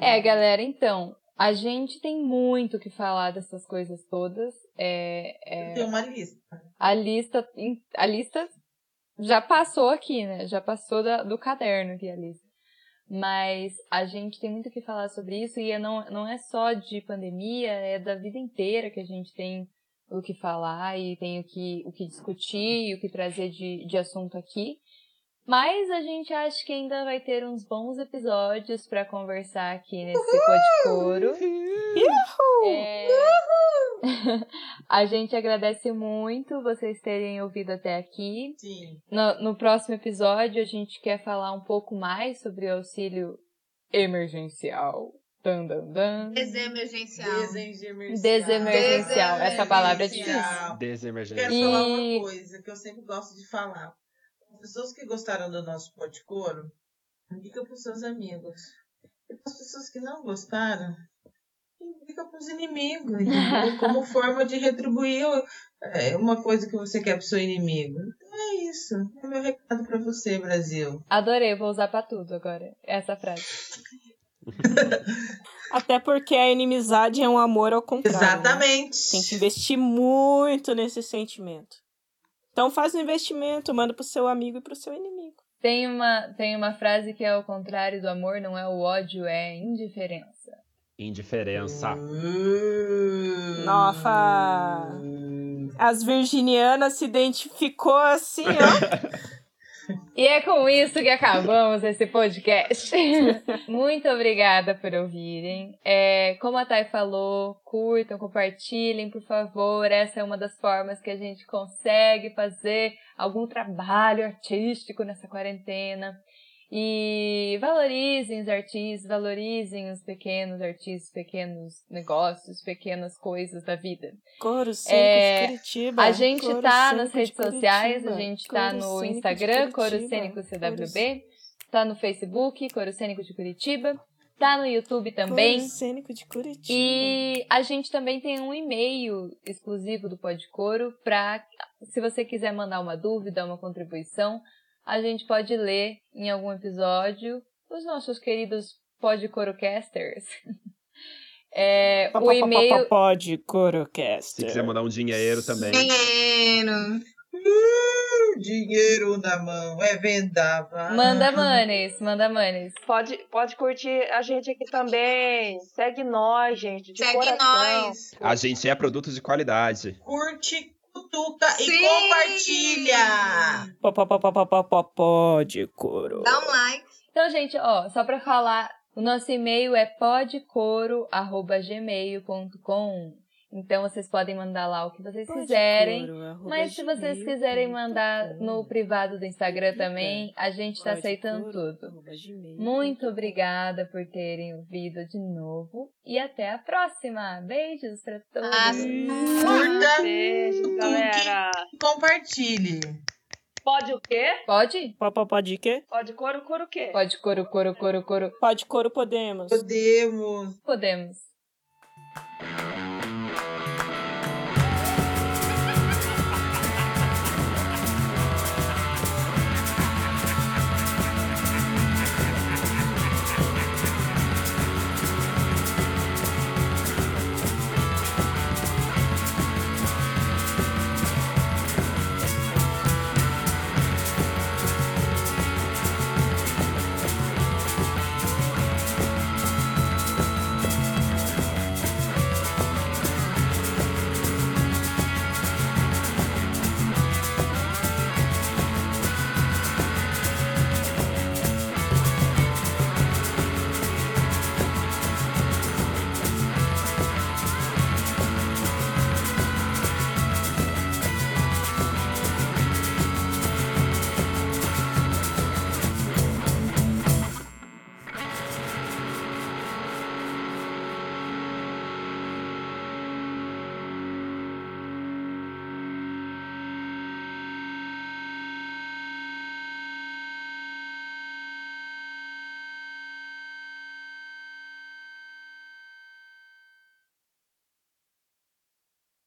É, galera, então, a gente tem muito o que falar dessas coisas todas. É, é, Tem uma lista. a lista, a lista já passou aqui, né? Já passou da- do caderno aqui a lista. Mas a gente tem muito o que falar sobre isso e não, não é só de pandemia, é da vida inteira que a gente tem o que falar e tem o que, o que discutir e o que trazer de, de assunto aqui. Mas a gente acha que ainda vai ter uns bons episódios para conversar aqui nesse Code Coro. É... a gente agradece muito vocês terem ouvido até aqui. Sim. No, no próximo episódio, a gente quer falar um pouco mais sobre o auxílio emergencial. Dan, dan, dan. Desemergencial. Desemergencial. Desemergencial. Essa palavra é difícil. Quero Desemergência. E- falar uma coisa que eu sempre gosto de falar. As pessoas que gostaram do nosso podcast, indica para os seus amigos. E as pessoas que não gostaram, indica para os inimigos. Como forma de retribuir é, uma coisa que você quer para o seu inimigo. Então é isso. É meu recado para você, Brasil. Adorei, vou usar pra tudo agora. Essa frase. Até porque a inimizade é um amor ao contrário. né? Exatamente. Tem que investir muito nesse sentimento. Então faz um investimento, manda pro seu amigo e pro seu inimigo. Tem uma, tem uma frase que é o contrário do amor, não é o ódio, é indiferença. Indiferença. Uh. Nossa. As virginianas se identificou assim, ó. E é com isso que acabamos esse podcast. Muito obrigada por ouvirem. É, como a Thay falou, curtam, compartilhem, por favor. Essa é uma das formas que a gente consegue fazer algum trabalho artístico nessa quarentena. E valorizem os artistas, valorizem os pequenos artistas, pequenos negócios, pequenas coisas da vida. Coro Cênico É, de Curitiba. A gente Coro tá nas de redes sociais, a gente tá Coro no Cênico de Instagram, Coro. Cênico Coro CWB, tá no Facebook, Coro Cênico de Curitiba, tá no YouTube também. Coro Cênico de Curitiba. E a gente também tem um e-mail exclusivo do Podcoro para se você quiser mandar uma dúvida, uma contribuição, a gente pode ler em algum episódio os nossos queridos Podcorocasters. É, o e-mail Pode, Corocast. Se quiser mandar um dinheiro também. Dinheiro. Uh, dinheiro na mão, é vendável. manda manes, manda manes. Pode, pode curtir a gente aqui também. Segue nós, gente. De Segue coração. nós. A gente é produto de qualidade. Curte, cutuca e Sim. compartilha. Pode, Coro. Dá um like. Então, gente, ó, só pra falar, o nosso e-mail é podcoro@gmail.com. Então vocês podem mandar lá o que vocês quiserem. Mas se vocês quiserem mandar no privado do Instagram também, a gente tá aceitando tudo. Muito obrigada por terem ouvido de novo e até a próxima. Beijos pra todos. Ah, Curta Beijo, Tudo galera. compartilhe. Pode o quê? Pode? Pode quê? Pode coro, coro o quê? Pode coro, coro, coro, coro. Pode, Coro, podemos. Podemos. Podemos.